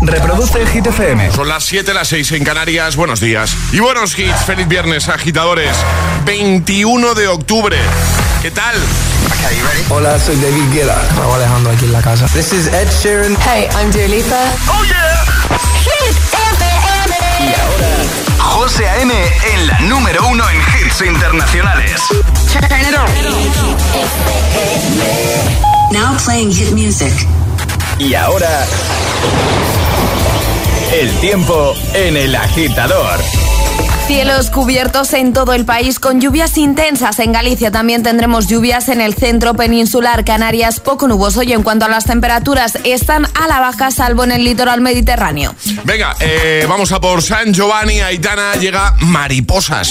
Reproduce el Hit FM. Son las 7, las 6 en Canarias. Buenos días. Y buenos hits. Feliz viernes, agitadores. 21 de octubre. ¿Qué tal? Hola, soy David Guetta. Raúl Alejandro aquí en la casa. This is Ed Sheeran. Hey, I'm Dua Lipa. ¡Oh, yeah! Hit FM. Y ahora, José A.M. en la número uno en hits internacionales. Turn it on. Now playing hit music. Y ahora, el tiempo en el agitador. Cielos cubiertos en todo el país con lluvias intensas. En Galicia también tendremos lluvias en el centro peninsular, Canarias poco nuboso y en cuanto a las temperaturas están a la baja salvo en el litoral mediterráneo. Venga, eh, vamos a por San Giovanni. Aitana llega Mariposas.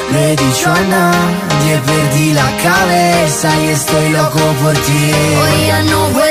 no he dicho a nadie, perdí la cabeza y estoy loco por ti. Hoy ya no vuelan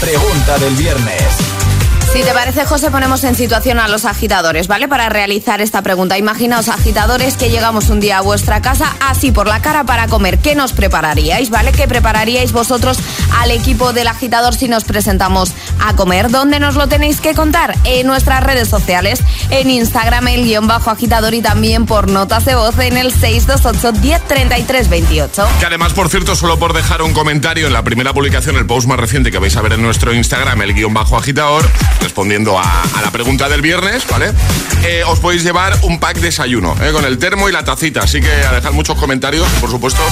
pregunta del viernes. Si te parece, José, ponemos en situación a los agitadores, ¿vale? Para realizar esta pregunta. Imaginaos, agitadores, que llegamos un día a vuestra casa así por la cara para comer. ¿Qué nos prepararíais, ¿vale? ¿Qué prepararíais vosotros al equipo del agitador si nos presentamos a comer? ¿Dónde nos lo tenéis que contar? En nuestras redes sociales, en Instagram, el guion bajo agitador y también por notas de voz en el 628 1033 28. Que además, por cierto, solo por dejar un comentario en la primera publicación, el post más reciente que vais a ver en nuestro Instagram, el guion bajo agitador, respondiendo a, a la pregunta del viernes, ¿vale? Eh, os podéis llevar un pack desayuno, ¿eh? con el termo y la tacita. Así que a dejar muchos comentarios, por supuesto,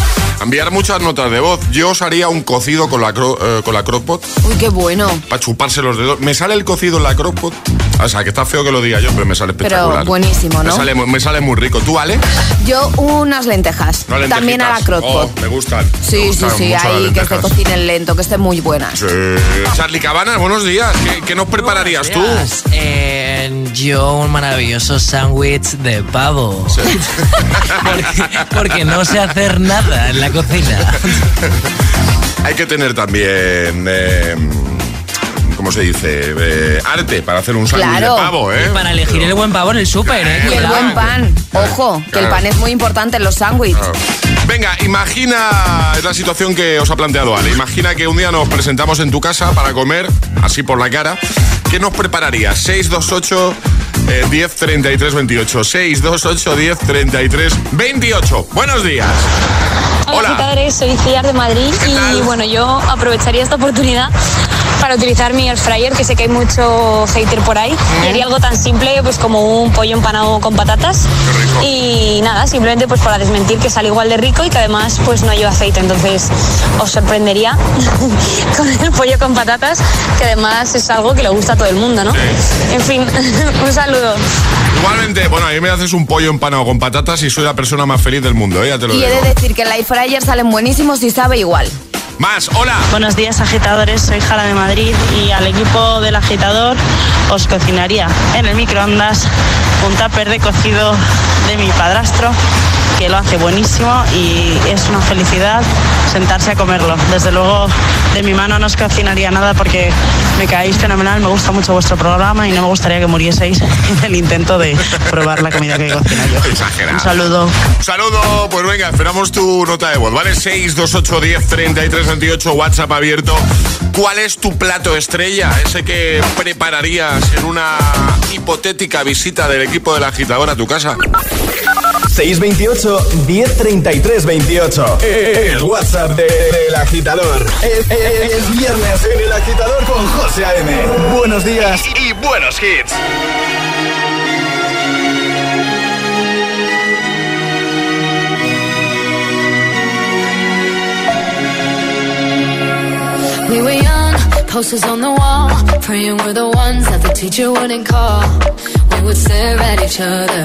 a enviar muchas notas de voz. Yo os haría un cocido con la, cro- eh, con la crockpot Uy, qué bueno. para chuparse los dedos. Me sale el cocido en la crockpot. O sea, que está feo que lo diga yo, pero me sale Pero espectacular. buenísimo, ¿no? Me sale, me sale muy rico. ¿Tú, Ale? Yo unas lentejas. No, también a la crockpot. Oh, me gustan. Sí, sí, gustan sí, ahí que se cocinen lento, que estén muy buenas. Sí. Charlie Cabanas, buenos días. ¿Qué, qué nos prepararías tú? Eh, yo un maravilloso sándwich de pavo. porque, porque no sé hacer nada en la cocina. Hay que tener también. eh, ¿Cómo se dice? Eh, arte para hacer un sándwich Claro. de pavo, ¿eh? Para elegir el buen pavo en el súper, ¿eh? Y el buen pan. Ojo, que el pan es muy importante en los sándwiches. Claro. Venga, imagina, es la situación que os ha planteado Ale. Imagina que un día nos presentamos en tu casa para comer, así por la cara. ¿Qué nos prepararías? 628 Eh, 10 33 28. 628 10 33 28. Buenos días. Hola, Hola. soy Ciar de Madrid y bueno, yo aprovecharía esta oportunidad para utilizar mi air fryer, que sé que hay mucho hater por ahí. Y haría algo tan simple pues como un pollo empanado con patatas. Rico. Y nada, simplemente pues para desmentir que sale igual de rico y que además pues no lleva aceite. Entonces os sorprendería con el pollo con patatas, que además es algo que le gusta a todo el mundo, ¿no? En fin, un saludo. Igualmente, bueno, a mí me haces un pollo empanado con patatas y soy la persona más feliz del mundo, ¿eh? ya te lo Y he digo. de decir que en la air fryer salen buenísimos y sabe igual. Más, hola. Buenos días agitadores, soy Jala de Madrid y al equipo del agitador os cocinaría en el microondas un tupper de cocido de mi padrastro que lo hace buenísimo y es una felicidad sentarse a comerlo. Desde luego de mi mano no os cocinaría nada porque me caéis fenomenal, me gusta mucho vuestro programa y no me gustaría que murieseis en el intento de probar la comida que cocino yo. Exagerado. Un saludo. Un saludo, pues venga, esperamos tu nota de voz, ¿vale? 628 10 33 28, WhatsApp abierto. ¿Cuál es tu plato estrella? Ese que prepararías en una hipotética visita del equipo del agitador a tu casa. 628 1033 28. El WhatsApp de- del agitador. Es, es- es viernes en el agitador con José A.M. Buenos días y buenos hits. We were young, posters on the wall, praying we're the ones that the teacher wouldn't call. We would stare at each other,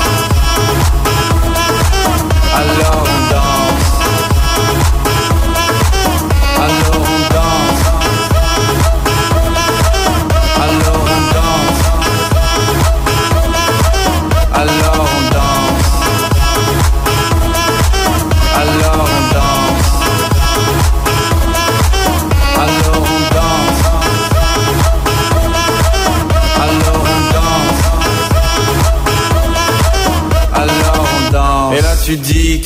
alone.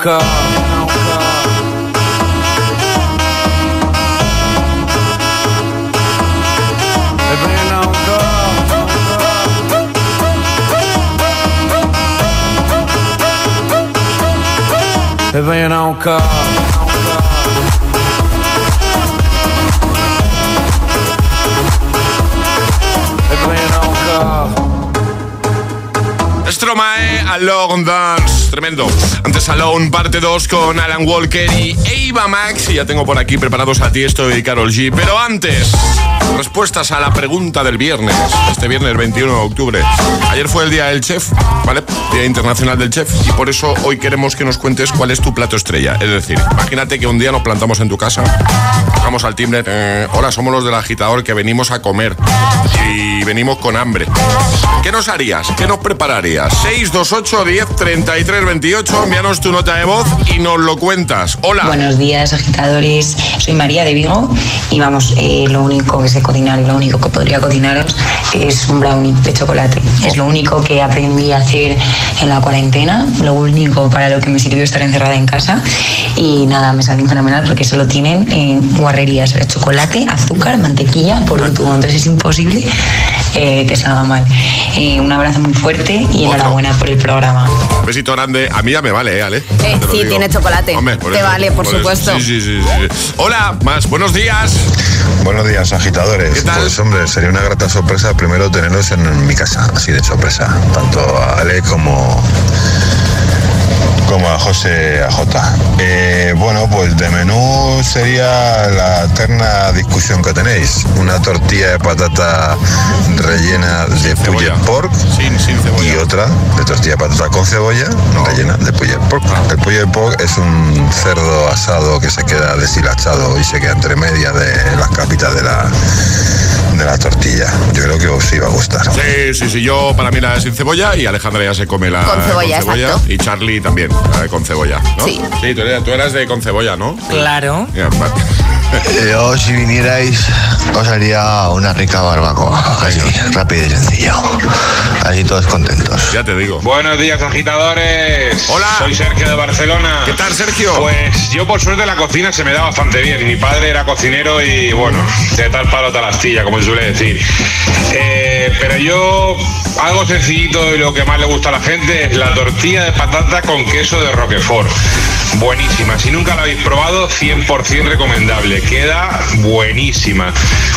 nunca. E venha na um carro. E venha na carro. Estromae, alô, um dance. Tremendo. Antes Alone, parte 2 con Alan Walker y Eva Max. Y ya tengo por aquí preparados a ti esto y Carol G. Pero antes, respuestas a la pregunta del viernes. Este viernes 21 de octubre. Ayer fue el día del chef, ¿vale? Día Internacional del Chef. Y por eso hoy queremos que nos cuentes cuál es tu plato estrella. Es decir, imagínate que un día nos plantamos en tu casa, vamos al timbre. eh, Hola, somos los del agitador que venimos a comer. Y venimos con hambre. ¿Qué nos harías? ¿Qué nos prepararías? 628 10 33 28. Envíanos tu nota de voz y nos lo cuentas. Hola. Buenos días, agitadores. Soy María de Vigo y vamos, eh, lo único que sé cocinar y lo único que podría cocinaros es un brownie de chocolate. Es lo único que aprendí a hacer en la cuarentena, lo único para lo que me sirvió estar encerrada en casa. Y nada, me salió fenomenal porque solo tienen en guarrerías de chocolate, azúcar, mantequilla por un tubo, entonces es imposible eh, que salga mal. Eh, un abrazo muy fuerte y enhorabuena por el programa. Un besito grande. A mí ya me vale, ¿eh, Ale? Eh, te sí, digo. tiene chocolate. Hombre, por Te eso, vale, por, supuesto. Sí, sí, sí, sí. Hola, más. Buenos días. Buenos días, agitadores. ¿Qué tal? Pues hombre, sería una grata sorpresa primero tenerlos en mi casa, así de sorpresa. Tanto a Ale como, como a José AJ. Eh, bueno, pues de menú sería la eterna discusión que tenéis. Una tortilla de patata rellena de pulled pork Sin, sin cebolla. y otra de tortilla de patata con cebolla rellena de pulled pork. El pulled pork es un cerdo asado que se queda deshilachado y se queda entre medias de las capitas de la, de la tortilla. Yo creo que os iba a gustar. Sí, sí, sí. Yo para mí la de sin cebolla y Alejandra ya se come la Con cebolla, exacto. y Charlie también, la de con cebolla, ¿no? Sí. Sí, tú eras, tú eras de con cebolla, ¿no? Claro. Ya, vale. Yo, si vinierais, os haría una rica barbacoa. Así, rápido y sencillo. Así todos contentos. Ya te digo. Buenos días, agitadores. Hola. Soy Sergio de Barcelona. ¿Qué tal, Sergio? Pues yo, por suerte, la cocina se me da bastante bien. Mi padre era cocinero y, bueno, de tal palo tal astilla, como se suele decir. Eh, pero yo, algo sencillito y lo que más le gusta a la gente es la tortilla de patata con queso de Roquefort. Buenísima. Si nunca la habéis probado, 100% recomendable. Queda buenísima.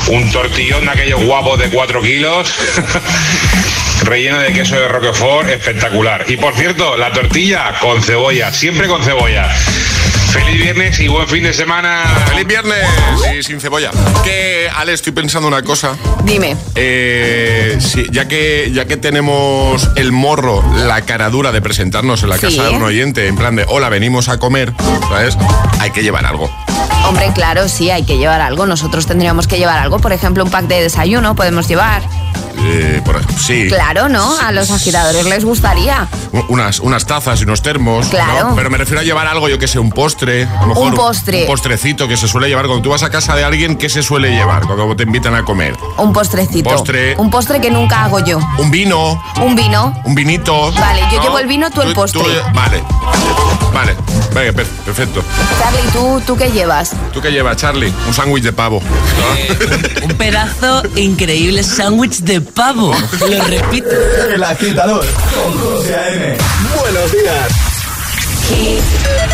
Un tortillón de aquellos guapos de 4 kilos. relleno de queso de Roquefort, espectacular. Y por cierto, la tortilla con cebolla, siempre con cebolla. Feliz viernes y buen fin de semana. ¡Feliz viernes! Y sin cebolla. Que, Ale, estoy pensando una cosa. Dime. Eh, sí, ya, que, ya que tenemos el morro, la cara dura de presentarnos en la Sí. casa de un oyente, en plan de, hola, venimos a comer, ¿sabes? Hay que llevar algo. Hombre, claro, sí, hay que llevar algo. Nosotros tendríamos que llevar algo. Por ejemplo, un pack de desayuno podemos llevar. Eh, por sí. Claro, ¿no? A los agitadores les gustaría. Unas, unas tazas y unos termos. Claro. ¿no? Pero me refiero a llevar algo, yo que sé, un postre. A lo mejor Un postre. Un postrecito que se suele llevar. Cuando tú vas a casa de alguien, ¿qué se suele llevar? Cuando te invitan a comer. Un postrecito. Postre. Un postre que nunca hago yo. Un vino, Un vino. un vinito. Vale, yo ¿no? llevo el vino, tú el postre. vale. Vale. Venga, per- perfecto. Charlie, ¿tú, ¿tú qué llevas? ¿Tú qué llevas, Charlie? Un sándwich de pavo. Un pedazo increíble sándwich de pavo. Lo repito. El agitador con José A.M. Buenos días. People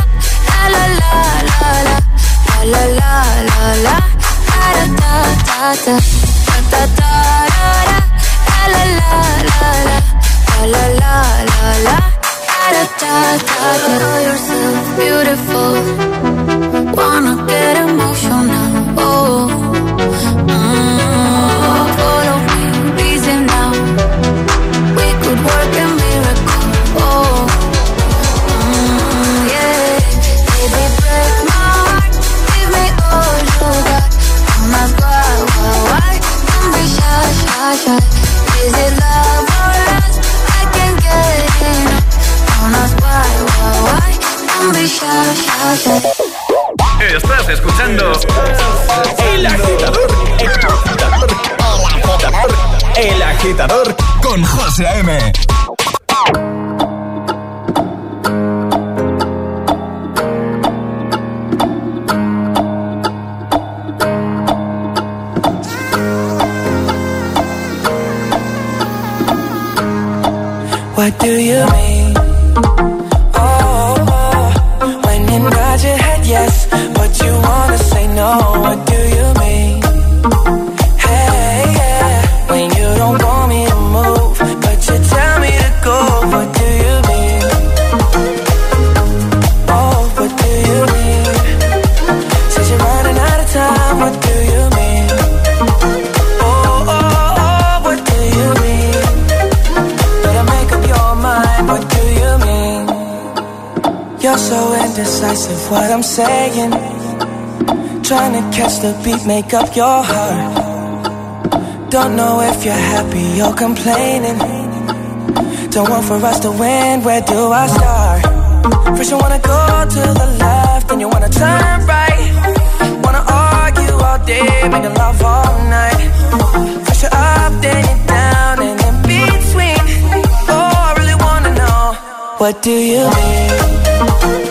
myself make up your heart. Don't know if you're happy or complaining. Don't want for us to win, where do I start? First you wanna go to the left, then you wanna turn right. Wanna argue all day, make love all night. First you're up, then you're down, and in between. Oh, I really wanna know, what do you mean?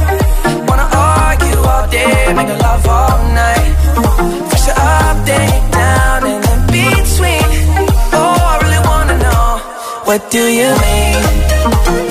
Day, make love all night. First you're up, then you're down, and in between. Oh, I really wanna know, what do you mean?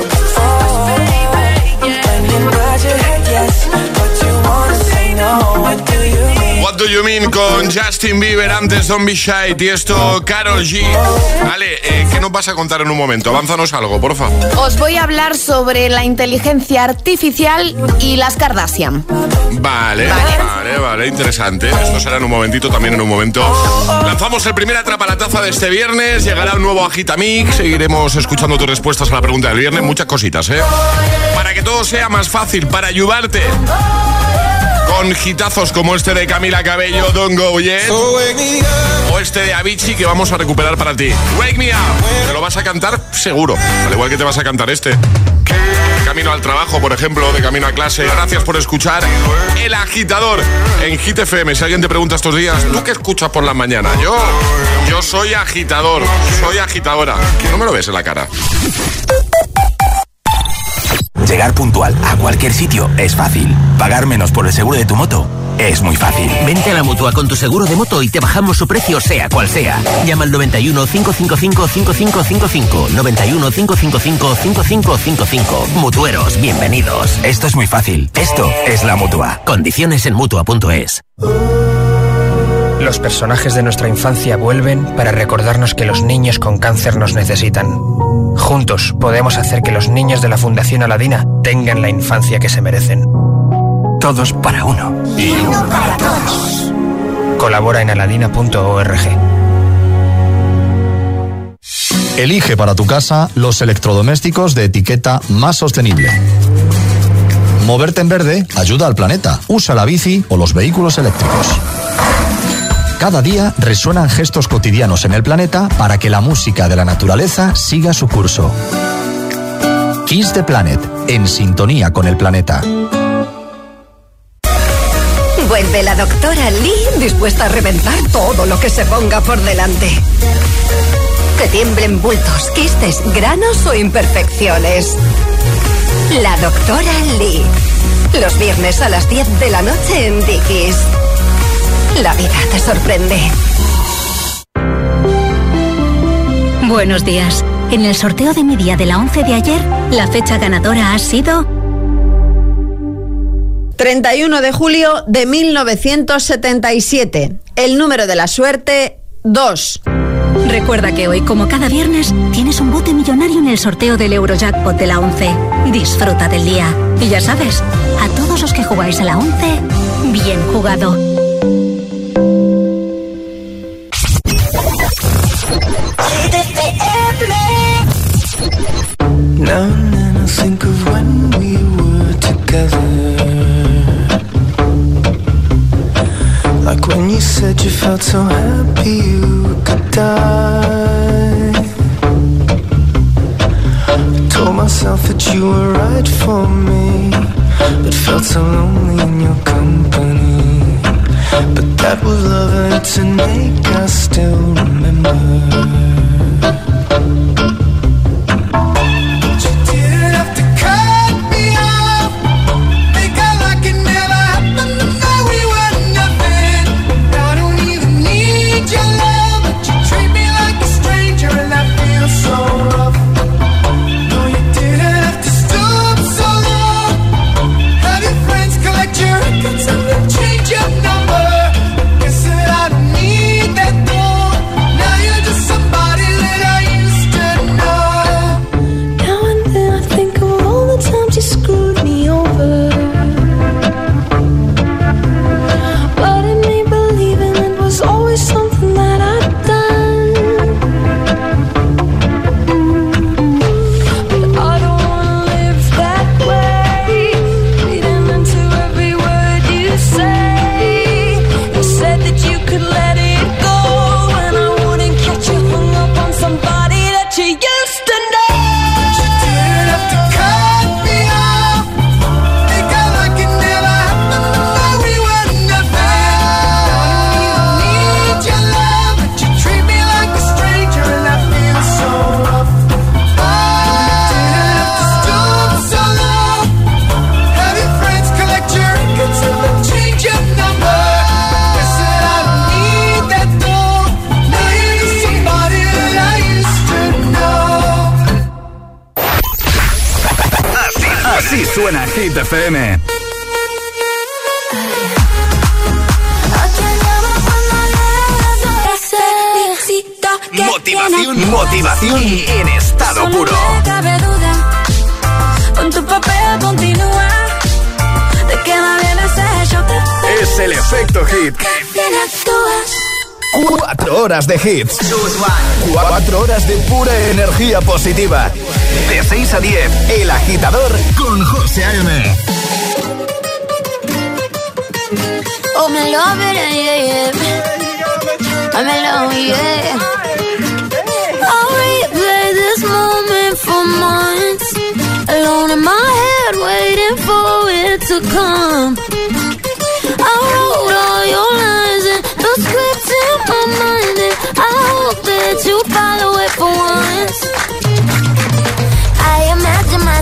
Do you mean con Justin Bieber antes Don't Be Shy y esto Carol G. Vale, eh, ¿qué nos vas a contar en un momento? Avánzanos algo, porfa. Os voy a hablar sobre la inteligencia artificial y las Kardashian. Vale, vale, vale, interesante. Esto será en un momentito, también en un momento. Lanzamos el primer atrapa la taza de este viernes. Llegará un nuevo Agitamix. Seguiremos escuchando tus respuestas a la pregunta del viernes. Muchas cositas, ¿eh? Para que todo sea más fácil, para ayudarte. Con hitazos como este de Camila Cabello, Don't Go Yet. O este de Avicii que vamos a recuperar para ti. Wake Me Up. Te lo vas a cantar seguro. Al igual que te vas a cantar este. De camino al trabajo, por ejemplo, de camino a clase. Gracias por escuchar El Agitador en Hit FM. Si alguien te pregunta estos días, ¿tú qué escuchas por la mañana? Yo, yo soy agitador, soy agitadora. No me lo ves en la cara. Llegar puntual a cualquier sitio es fácil. Pagar menos por el seguro de tu moto es muy fácil. Vente a la mutua con tu seguro de moto y te bajamos su precio, sea cual sea. Llama al 91 555 5555. 91 555 5555. Mutueros, bienvenidos. Esto es muy fácil. Esto es la mutua. Condiciones en mutua.es. Los personajes de nuestra infancia vuelven para recordarnos que los niños con cáncer nos necesitan. Juntos podemos hacer que los niños de la Fundación Aladina tengan la infancia que se merecen. Todos para uno. Y uno para todos. Colabora en aladina.org. Elige para tu casa los electrodomésticos de etiqueta más sostenible. Moverte en verde ayuda al planeta. Usa la bici o los vehículos eléctricos. Cada día resuenan gestos cotidianos en el planeta para que la música de la naturaleza siga su curso. Kiss the Planet, en sintonía con el planeta. Vuelve la doctora Lee dispuesta a reventar todo lo que se ponga por delante. Que tiemblen bultos, quistes, granos o imperfecciones. La doctora Lee. Los viernes a las 10 de la noche en Dickies. La vida te sorprende. Buenos días. En el sorteo de mi día de la 11 de ayer, la fecha ganadora ha sido 31 de julio de 1977. El número de la suerte, 2. Recuerda que hoy, como cada viernes, tienes un bote millonario en el sorteo del Eurojackpot de la 11. Disfruta del día. Y ya sabes, a todos los que jugáis a la 11, bien jugado. Now and then I think of when we were together. Like when you said you felt so happy you could die. I Told myself that you were right for me But felt so lonely in your company. But that was love and to make I still remember. de hits. Cuatro horas de pura energía positiva. De 6 a 10, El Agitador con José A.M. Love. I'm Alone in my head, waiting for it to come.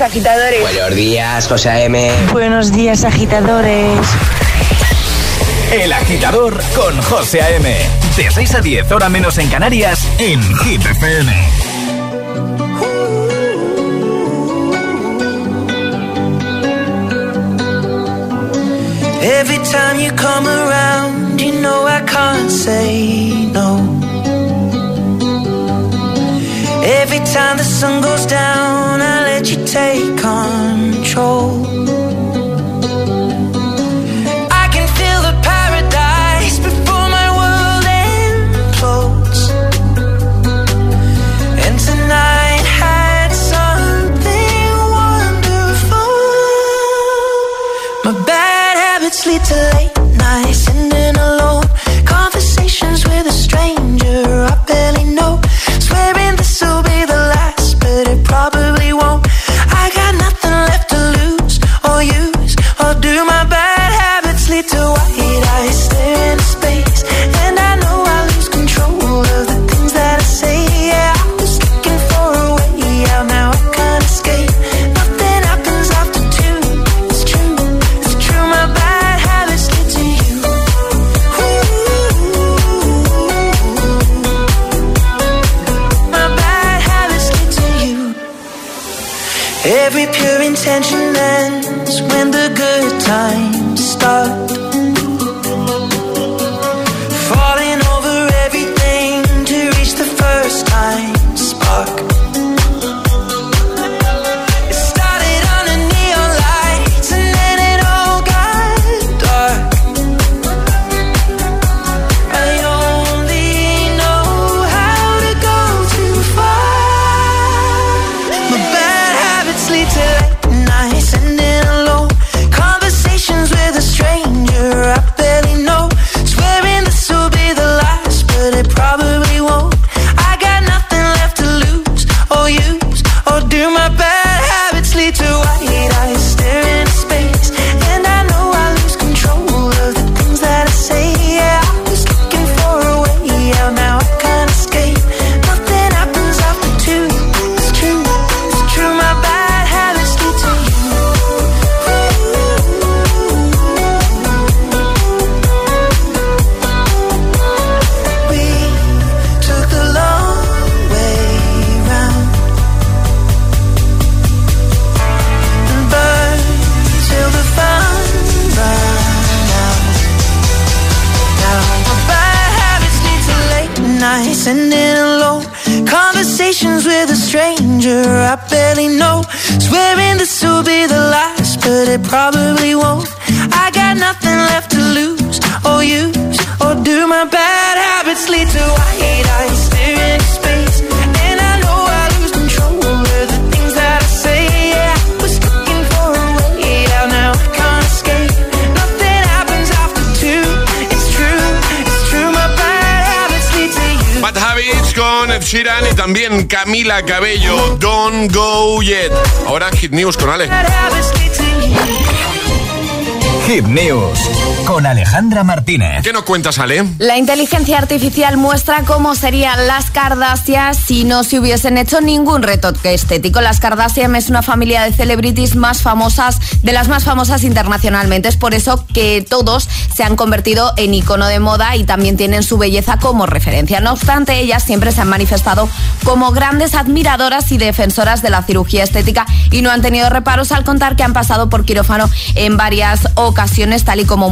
Días, agitadores. Buenos días, José M. Buenos días, agitadores. El agitador con José A.M. De 6 a 10, hora menos en Canarias, en Hit FM. Every time you come around, you know I can't say no. Every time the sun goes down, I let you take control. Camila Cabello, Don't Go Yet. Ahora Hit News con Ale. Hit News con Alejandra Martínez. ¿Qué nos cuentas, Ale? La inteligencia artificial muestra cómo serían las Kardashian si no se hubiesen hecho ningún retoque estético. Las Kardashian es una familia de celebrities más famosas, de las más famosas internacionalmente. Es por eso que todos se han convertido en icono de moda y también tienen su belleza como referencia. No obstante, ellas siempre se han manifestado como grandes admiradoras y defensoras de la cirugía estética y no han tenido reparos al contar que han pasado por quirófano en varias ocasiones, tal y como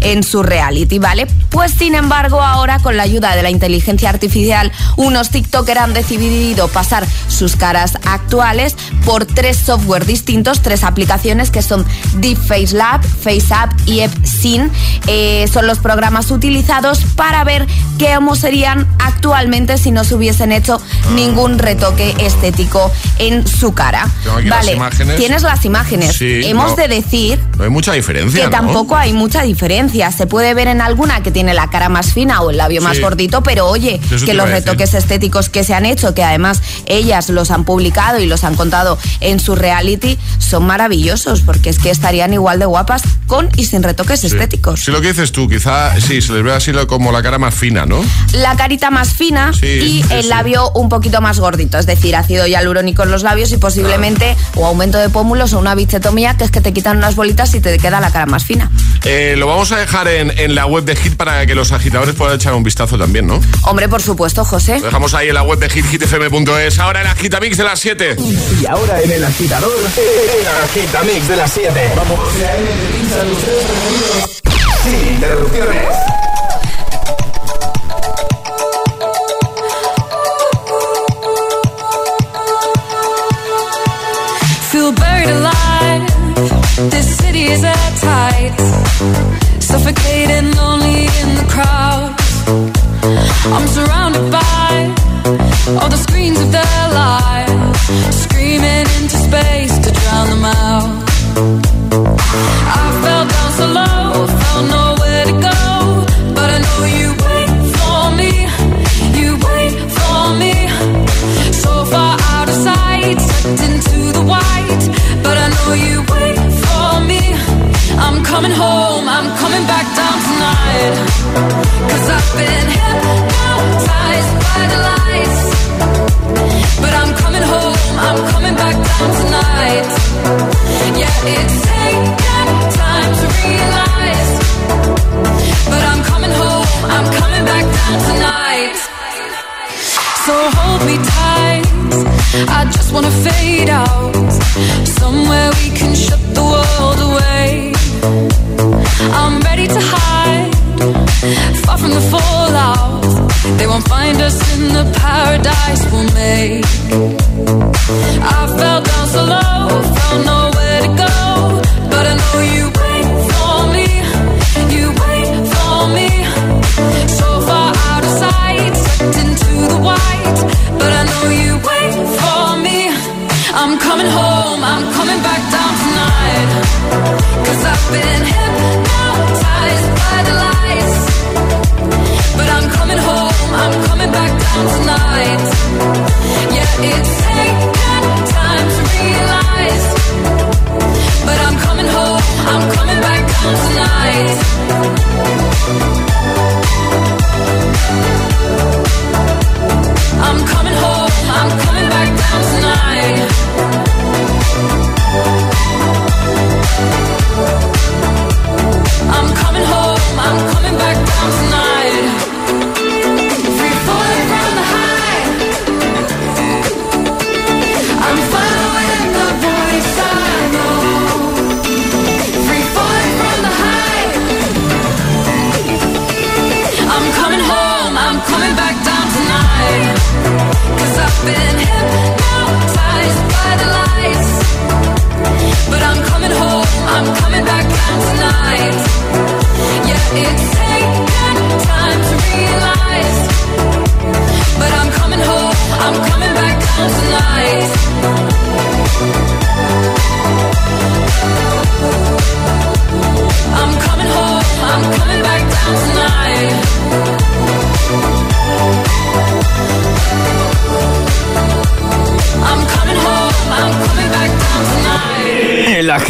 en su reality, ¿vale? Pues sin embargo, ahora con la ayuda de la inteligencia artificial, unos TikTokers han decidido pasar sus caras actuales por tres software distintos, tres aplicaciones que son Deep Face Lab, FaceApp y EpSyn. Eh, son los programas utilizados para ver cómo serían actualmente si no se hubiesen hecho ningún retoque estético en su cara. Las vale, imágenes. tienes las imágenes. Sí, Hemos no. de decir No hay mucha diferencia. diferencia. Que ¿no? tampoco hay mucha diferencia. Se puede ver en alguna que tiene la cara más fina o el labio más gordito, pero oye, que los retoques estéticos que se han hecho, que además ellas los han publicado y los han contado en su reality, son maravillosos, porque es que estarían igual de guapas con y sin retoques Sí. estéticos. Sí, lo que dices tú, quizá sí, se les ve así como la cara más fina, ¿no? La carita más fina Sí, y el labio un poquito más gordito, es decir, ácido hialurónico en los labios y posiblemente o aumento de pómulos o una bichetomía, que es que te quitan unas bolitas y te queda la cara más fina. Eh, lo vamos a dejar en, en la web de Hit para que los agitadores puedan echar un vistazo también, ¿no? Hombre, por supuesto, José. Lo dejamos ahí en la web de Hit, hitfm.es. Ahora en Agitamix de las 7. Y ahora en el agitador, el agitamix de las 7. Vamos. Sin interrupciones. Feel buried alive. This city is at tight. Suffocating, lonely in the crowd. I'm surrounded by all the screens of their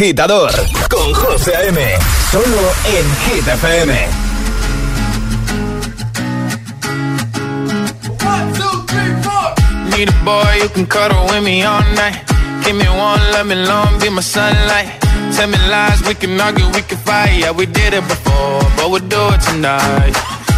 agitador con José A.M. Solo en Hit FM. Need a boy you can cuddle with me all night. Give me one, let me long, be my sunlight. Tell me lies, we can argue, we can fight. Yeah, we did it before, but we'll do it tonight.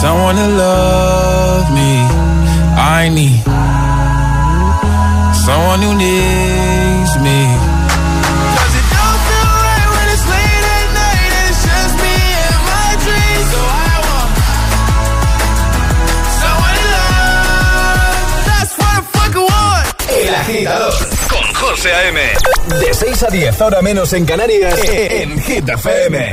someone to love me. I need someone who needs me. 'Cause it don't feel right when it's late at night and it's just me and my dreams. So I want someone to love. That's what I fucking want. El agitador con José A.M. De 6 a 10, ahora menos en Canarias, en Hit FM.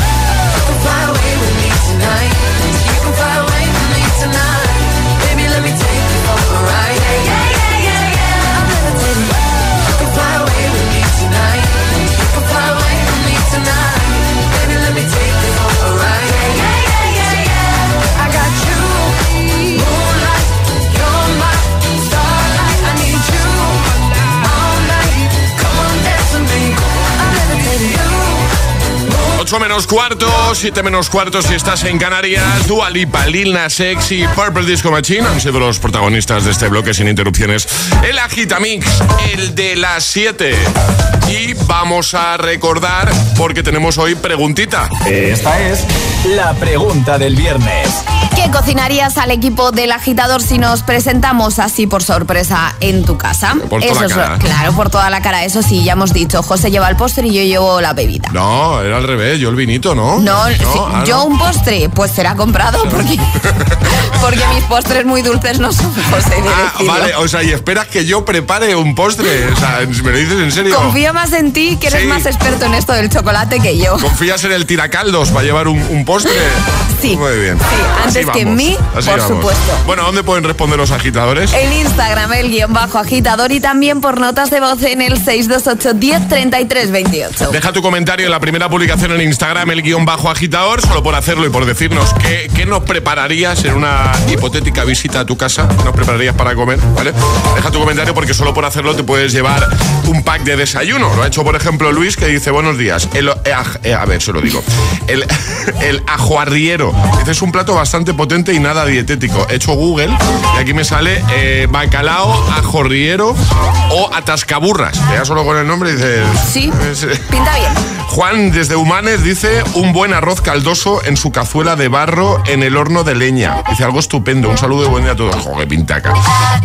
8 menos cuarto, 7 menos cuarto si estás en Canarias. Dua Lipa, Lil Nas X y Purple Disco Machine han sido los protagonistas de este bloque sin interrupciones. El Agitamix, el de las 7. Y vamos a recordar, porque tenemos hoy preguntita. Esta es la pregunta del viernes. ¿Qué cocinarías al equipo del agitador si nos presentamos así por sorpresa en tu casa? Por toda Eso la es- cara. claro, por toda la cara. Eso sí, ya hemos dicho. José lleva el postre y yo llevo la bebida. No, era al revés, yo el vinito, ¿no? No, sí, ah, yo no. un postre, pues será comprado porque, porque mis postres muy dulces no son, José. Ah, vale, o sea, y esperas que yo prepare un postre. O sea, ¿me lo dices en serio? Confío más en ti, que eres Sí. más experto en esto del chocolate que yo. ¿Confías en el tiracaldos para llevar un, un postre? Sí. Muy bien. antes Así que en mí, así por vamos. supuesto. Bueno, ¿dónde pueden responder los agitadores? En Instagram, el guion bajo agitador y también por notas de voz en el 628 10 33 28. Deja tu comentario en la primera publicación en Instagram, el guion bajo agitador, solo por hacerlo y por decirnos qué, qué nos prepararías en una hipotética visita a tu casa, qué nos prepararías para comer, ¿vale? Deja tu comentario porque solo por hacerlo te puedes llevar un pack de desayuno. Lo ha hecho, por ejemplo, Luis, que dice, buenos días. El, eh, eh, a ver, se lo digo. El, el ajuarriero. Es un plato bastante potente y nada dietético. He hecho Google y aquí me sale eh, bacalao, ajorriero o atascaburras. Te da solo con el nombre y dices... Sí, es, eh, pinta bien. Juan desde Humanes dice un buen arroz caldoso en su cazuela de barro en el horno de leña. Dice algo estupendo. Un saludo y buen día a todos. Joder, pintaca.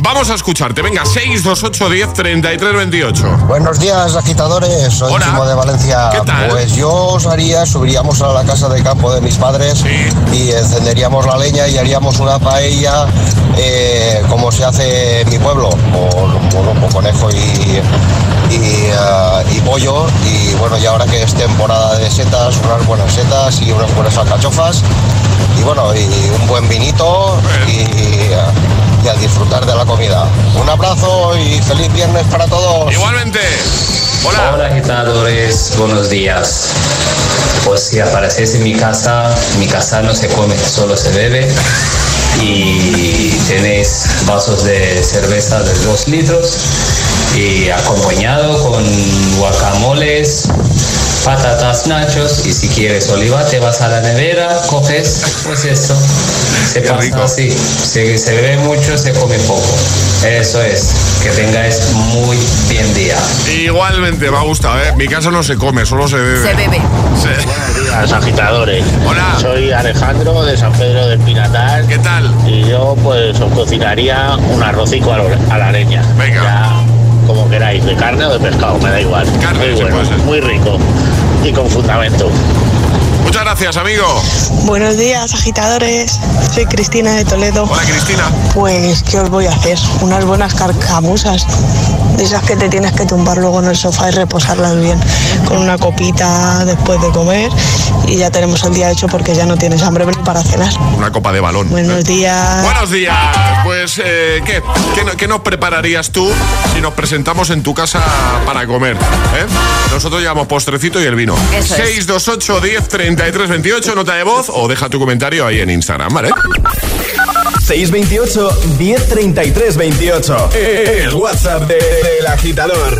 Vamos a escucharte. Venga, 628 10 33 28. Buenos días, agitadores. Soy Hola. Chimo de Valencia. ¿Qué tal? Pues yo os haría, subiríamos a la casa de campo de mis padres y encenderíamos la leña y haríamos una paella eh, como se hace en mi pueblo, con, con- con conejo y, y, y pollo. Y bueno, y ahora que es temporada de setas, unas buenas setas y unas buenas alcachofas. Y bueno, y un buen vinito y, ah, y a disfrutar de la comida. Un abrazo y feliz viernes para todos. Igualmente. Hola. agitadores, buenos días. Pues si apareces en mi casa, mi casa no se come, solo se bebe. Y tenéis vasos de cerveza de 2 litros y acompañado con guacamoles, patatas nachos y si quieres oliva te vas a la nevera, coges, pues eso, se pasa así, se, se bebe mucho, se come poco, eso es, que tengáis muy bien día. Igualmente, me ha gustado, ¿eh? Mi casa no se come, solo se bebe. Se bebe. días, agitadores. Hola. Soy Alejandro de San Pedro del Pinatar. ¿Qué tal? Y yo pues os cocinaría un arrocico a, la- a la leña. Venga. Ya, como queráis, de carne o de pescado, me da igual. Carne, muy bueno, muy rico y con fundamento. Muchas gracias, amigo. Buenos días, agitadores. Soy Cristina de Toledo. Hola, Cristina. Pues, ¿qué os voy a hacer? Unas buenas carcamusas. De esas que te tienes que tumbar luego en el sofá y reposarlas bien. Con una copita después de comer. Y ya tenemos el día hecho porque ya no tienes hambre para cenar. Una copa de balón. Buenos días. Buenos días. Pues, eh, ¿qué? ¿Qué, no- qué nos prepararías tú si nos presentamos en tu casa para comer? eh? Nosotros llevamos postrecito y el vino. Eso es. 628 10 33 28, nota de voz o deja tu comentario ahí en Instagram, ¿vale? 628 1033 28. El WhatsApp de- del agitador.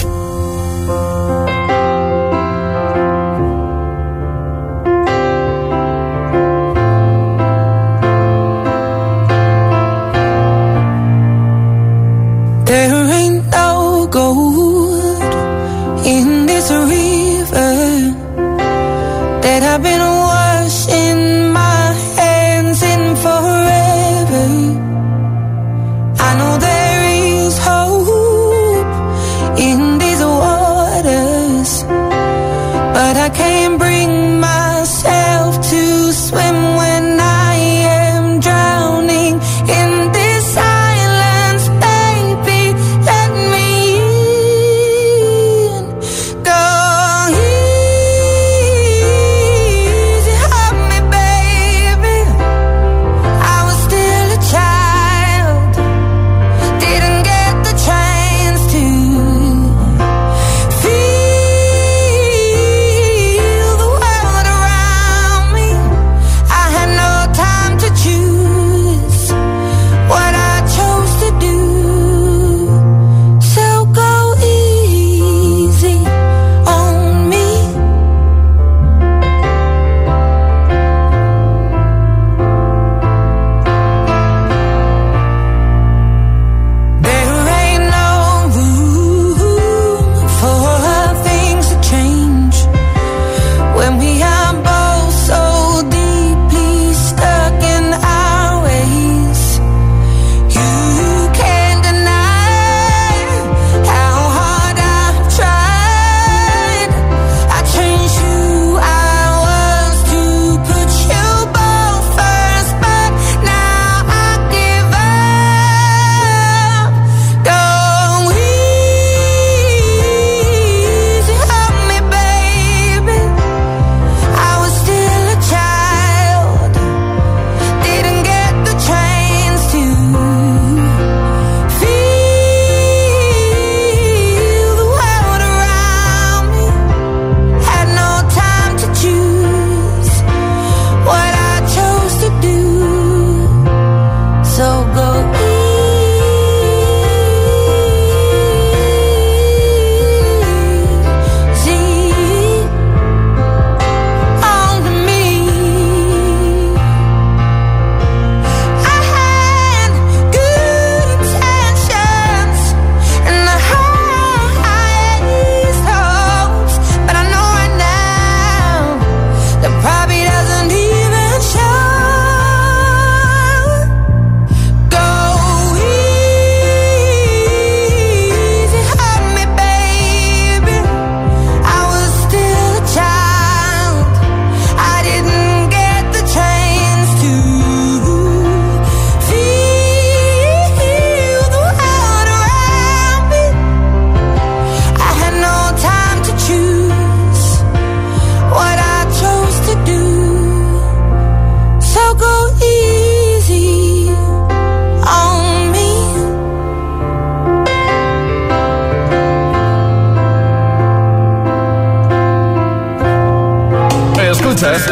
Escuchas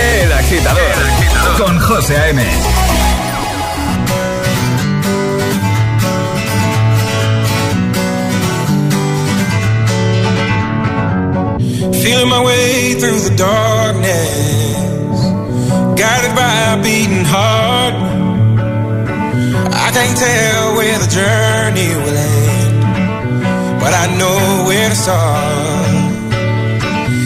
El Agitador con José A.M. Feeling my way through the darkness, guided by a beating heart. I can't tell where the journey will end, but I know where to start.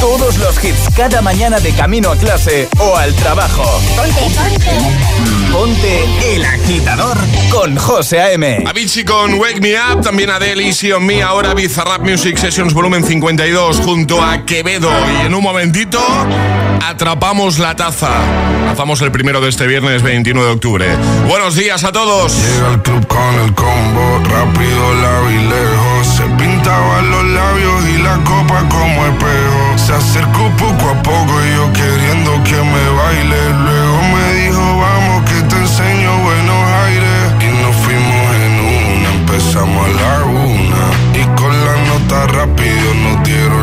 Todos los hits cada mañana de camino a clase o al trabajo. Ponte, ponte. Ponte El Agitador con José A.M. Avicii con Wake Me Up, también Adele, Easy on Me, ahora Bizarrap Music Sessions volumen 52 junto a Quevedo. Y en un momentito atrapamos la taza. Lanzamos el primero de este viernes 21 de octubre. Buenos días a todos. Llega al club con el combo, rápido, la pintaban los labios y la copa como espejo. Se acercó poco a poco y yo queriendo que me baile. Luego me dijo, vamos que te enseño buenos aires. Y nos fuimos en una, empezamos a la una. Y con la nota rápido nos dieron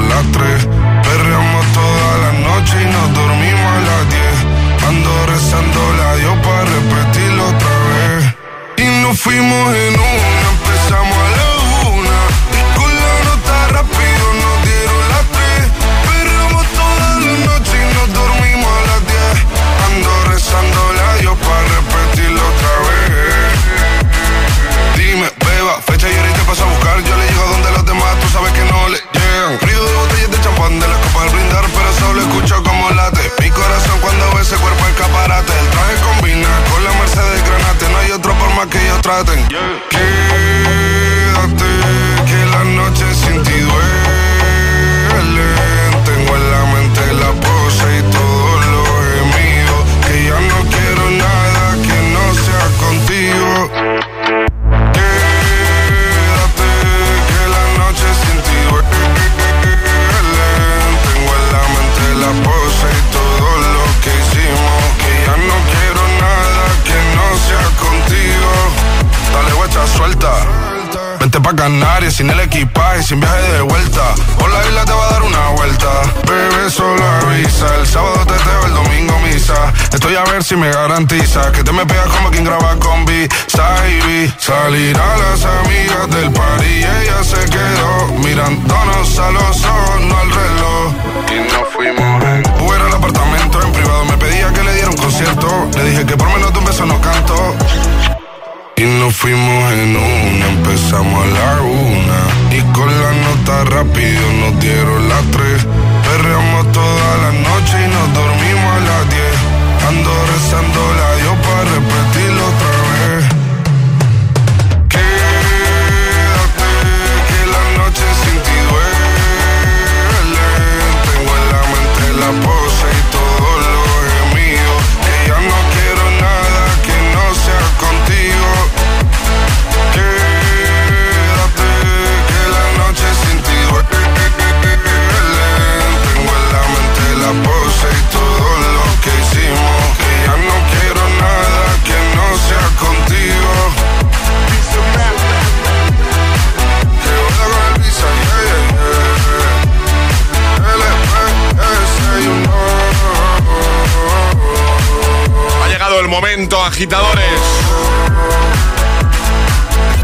agitadores.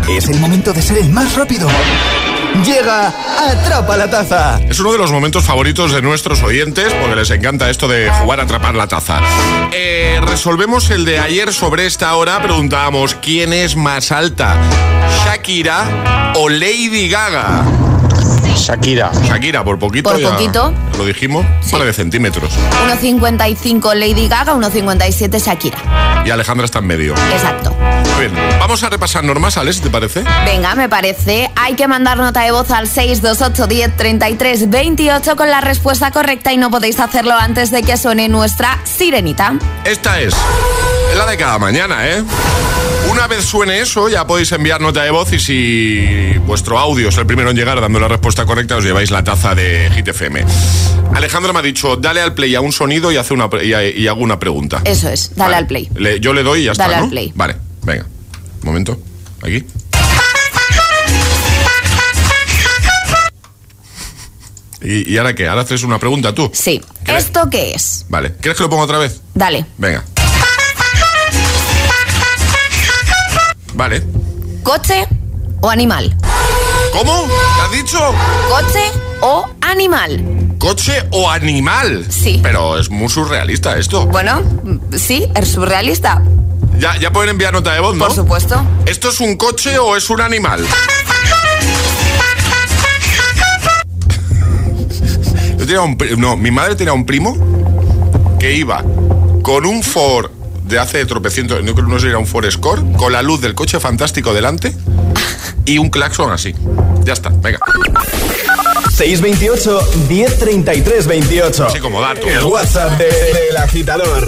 Es el momento de ser el más rápido. Llega Atrapa la Taza. Es uno de los momentos favoritos de nuestros oyentes porque les encanta esto de jugar a atrapar la taza. Eh, resolvemos el de ayer sobre esta hora. Preguntábamos quién es más alta, Shakira o Lady Gaga. Shakira. Shakira, por poquito. Por ya poquito. Lo dijimos, un par de centímetros. 1,55 Lady Gaga, 1,57 Shakira. Y Alejandra está en medio. Exacto. Vamos a repasar normas, Alex, ¿te parece? Venga, me parece. Hay que mandar nota de voz al 628 10 33 28 con la respuesta correcta y no podéis hacerlo antes de que suene nuestra sirenita. Esta es la de cada mañana, ¿eh? Una vez suene eso, ya podéis enviar nota de voz y si vuestro audio es el primero en llegar dando la respuesta correcta, os lleváis la taza de Hit FM. Alejandra me ha dicho, dale al play a un sonido y, hace una, y, y hago una pregunta. Eso es, dale al play. Le- yo le doy y ya Dale está, ¿no? al play. Vale, venga. Un momento. Aquí. ¿Y, y ahora qué? ¿Ahora haces una pregunta tú? Sí. ¿Esto qué es? Vale. ¿Quieres que lo ponga otra vez? Dale. Venga. Vale. ¿Coche o animal? ¿Cómo? ¿Qué has dicho? ¿Coche o animal? ¿Coche o animal? Sí. Pero es muy surrealista esto. Bueno, sí, es surrealista. Ya, ya pueden enviar nota de voz, ¿no? Por supuesto. ¿Esto es un coche o es un animal? Yo tenía un no, mi madre tenía un primo que iba con un Ford de hace tropecientos, no creo no sé si era un Ford Score, con la luz del coche fantástico delante y un claxon así. Ya está, venga. 628 1033 28. Así como dato. El WhatsApp de- del agitador.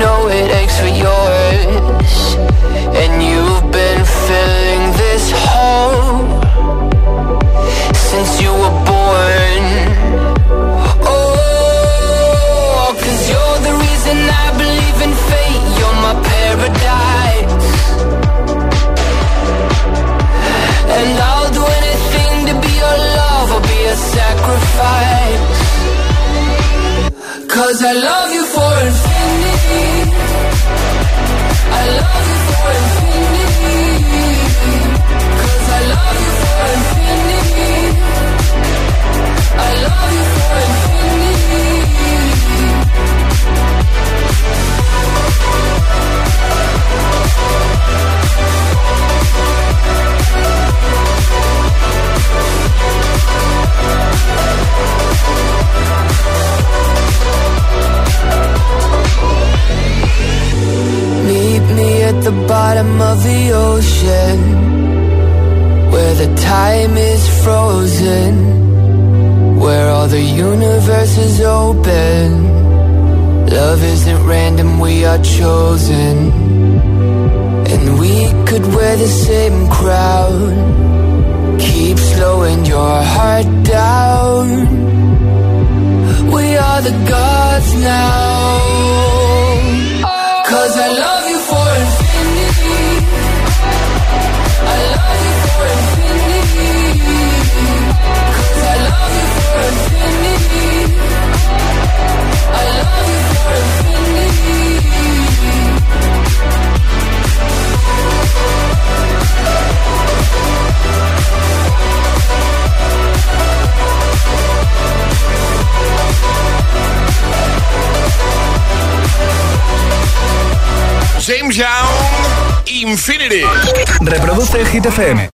know it aches for yours. Hit FM.